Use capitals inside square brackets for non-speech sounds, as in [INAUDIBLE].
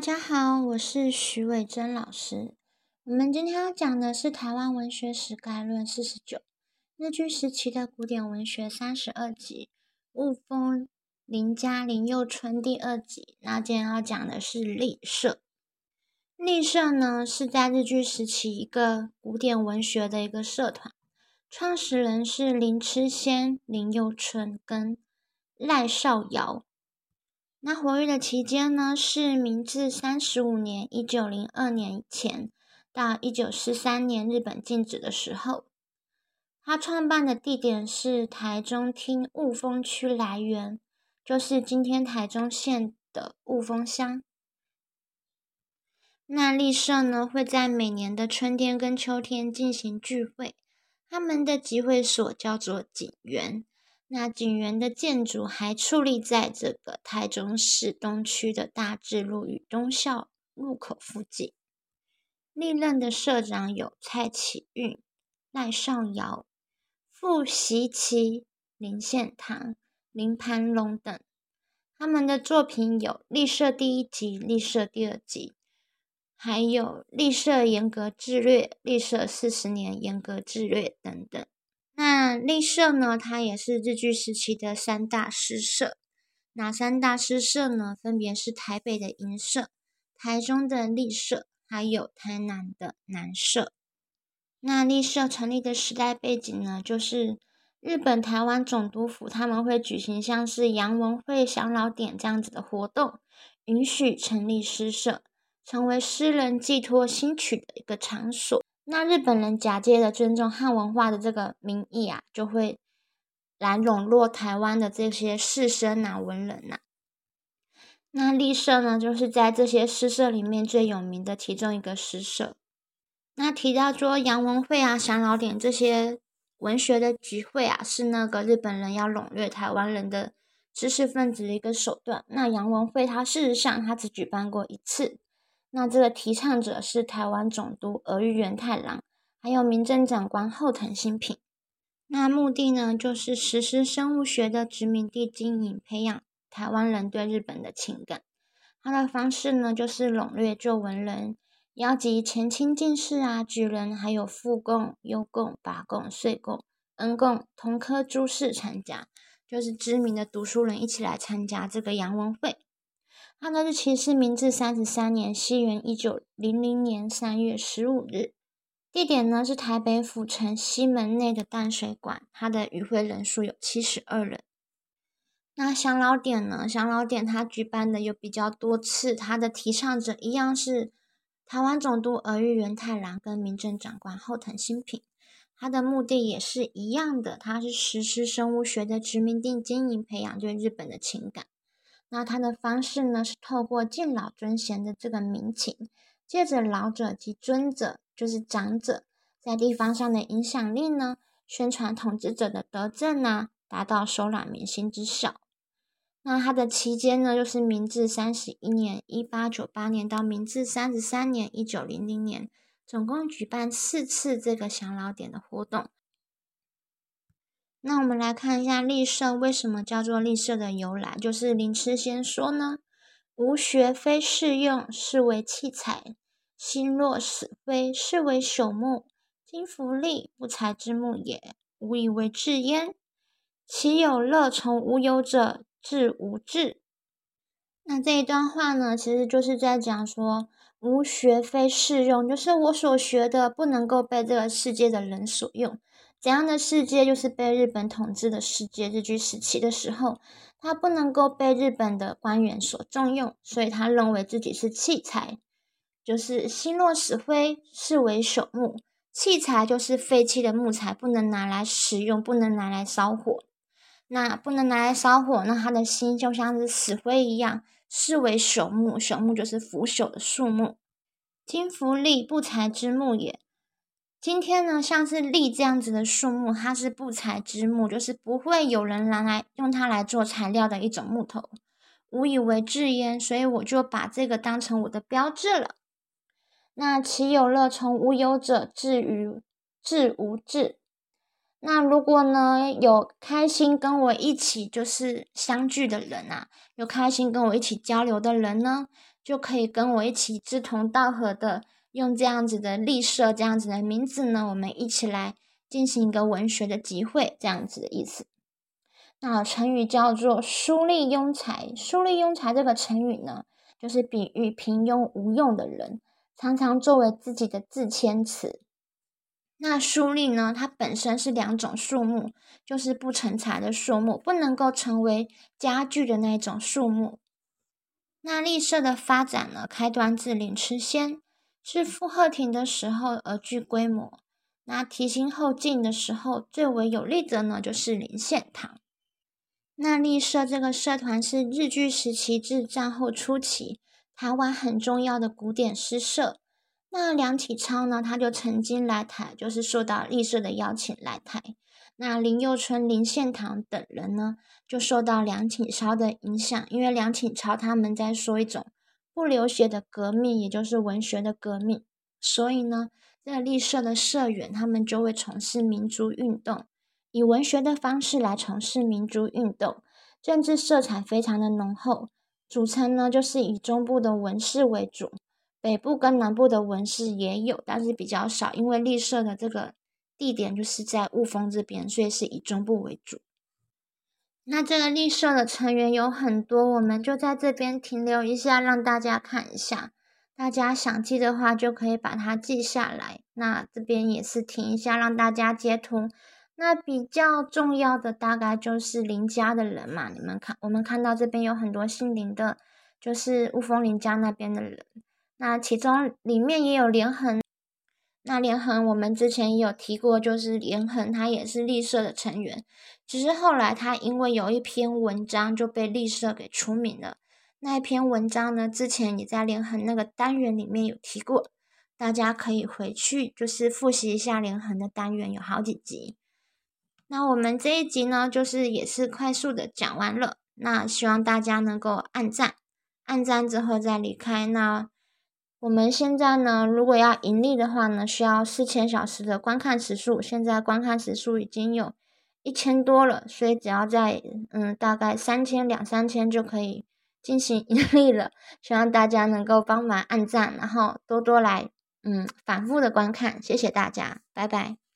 大家好，我是徐伟珍老师。我们今天要讲的是台湾文学史概论四十九，日据时期的古典文学三十二集，雾峰林家林佑春第二集。那今天要讲的是立社。立社呢是在日据时期一个古典文学的一个社团，创始人是林痴仙、林佑春跟赖少尧。那活跃的期间呢，是明治三十五年（一九零二年前）到一九四三年日本禁止的时候。他创办的地点是台中厅雾峰区来源，就是今天台中县的雾峰乡。那立社呢，会在每年的春天跟秋天进行聚会，他们的集会所叫做景园。那景园的建筑还矗立在这个台中市东区的大智路与东校路口附近。历任的社长有蔡启运、赖尚尧、傅习奇、林献堂、林盘龙等。他们的作品有《立社第一集》《立社第二集》，还有《立社严格自略》《立社四十年严格自略》等等。那立社呢？它也是日据时期的三大诗社。哪三大诗社呢？分别是台北的银社、台中的立社，还有台南的南社。那立社成立的时代背景呢，就是日本台湾总督府他们会举行像是洋文会、享老典这样子的活动，允许成立诗社，成为诗人寄托新曲的一个场所。那日本人假借的尊重汉文化的这个名义啊，就会来笼络台湾的这些士绅呐、文人呐。那立社呢，就是在这些诗社里面最有名的其中一个诗社。那提到说杨文会啊、享老点这些文学的集会啊，是那个日本人要笼络台湾人的知识分子的一个手段。那杨文会它事实上它只举办过一次。那这个提倡者是台湾总督俄玉元太郎，还有民政长官后藤新平。那目的呢，就是实施生物学的殖民地经营，培养台湾人对日本的情感。他的方式呢，就是笼络旧文人，邀集前清进士啊、举人，还有副贡、优贡、拔贡、岁贡、恩贡、同科诸士参加，就是知名的读书人一起来参加这个洋文会。它的日期是明治三十三年，西元一九零零年三月十五日。地点呢是台北府城西门内的淡水馆，它的与会人数有七十二人。那享老典呢？享老典它举办的有比较多次，它的提倡者一样是台湾总督儿玉源太郎跟民政长官后藤新平。它的目的也是一样的，它是实施生物学的殖民地经营，培养对日本的情感。那他的方式呢，是透过敬老尊贤的这个民情，借着老者及尊者，就是长者在地方上的影响力呢，宣传统治者的德政啊，达到收揽民心之效。那他的期间呢，就是明治三十一年（一八九八年）到明治三十三年（一九零零年），总共举办四次这个享老典的活动。那我们来看一下立社为什么叫做立社的由来，就是林痴先说呢：“无学非适用，是为器材；心若死灰，是为朽木。今弗立，不才之木也，无以为治焉。其有乐从无有者，治无志。”那这一段话呢，其实就是在讲说，无学非适用，就是我所学的不能够被这个世界的人所用。怎样的世界就是被日本统治的世界？日据时期的时候，他不能够被日本的官员所重用，所以他认为自己是器材，就是心若死灰，视为朽木。器材就是废弃的木材，不能拿来使用，不能拿来烧火。那不能拿来烧火，那他的心就像是死灰一样，视为朽木。朽木就是腐朽的树木。金福利不才之木也。今天呢，像是栗这样子的树木，它是不材之木，就是不会有人拿来用它来做材料的一种木头，无以为治焉，所以我就把这个当成我的标志了。那其有乐从无有者，至于至无至。那如果呢，有开心跟我一起就是相聚的人啊，有开心跟我一起交流的人呢，就可以跟我一起志同道合的，用这样子的立社这样子的名字呢，我们一起来进行一个文学的集会，这样子的意思。那成语叫做“书立庸才”。书立庸才这个成语呢，就是比喻平庸无用的人，常常作为自己的自谦词。那书立呢，它本身是两种树木，就是不成材的树木，不能够成为家具的那一种树木。那立社的发展呢，开端自凌迟先，是傅鹤亭的时候而具规模。那提兴后进的时候，最为有力的呢，就是林献堂。那立社这个社团是日据时期至战后初期台湾很重要的古典诗社。那梁启超呢，他就曾经来台，就是受到立社的邀请来台。那林佑春、林献堂等人呢，就受到梁启超的影响，因为梁启超他们在说一种不流血的革命，也就是文学的革命，所以呢，这个立社的社员他们就会从事民族运动。以文学的方式来从事民族运动，政治色彩非常的浓厚。组成呢，就是以中部的文士为主，北部跟南部的文士也有，但是比较少。因为立社的这个地点就是在雾峰这边，所以是以中部为主。那这个立社的成员有很多，我们就在这边停留一下，让大家看一下。大家想记的话，就可以把它记下来。那这边也是停一下，让大家截图。那比较重要的大概就是林家的人嘛，你们看，我们看到这边有很多姓林的，就是雾峰林家那边的人。那其中里面也有连横，那连横我们之前也有提过，就是连横他也是立社的成员，只是后来他因为有一篇文章就被立社给除名了。那一篇文章呢，之前也在连横那个单元里面有提过，大家可以回去就是复习一下连横的单元，有好几集。那我们这一集呢，就是也是快速的讲完了。那希望大家能够按赞，按赞之后再离开。那我们现在呢，如果要盈利的话呢，需要四千小时的观看时数。现在观看时数已经有一千多了，所以只要在嗯大概三千两三千就可以进行 [LAUGHS] 盈利了。希望大家能够帮忙按赞，然后多多来嗯反复的观看。谢谢大家，拜拜。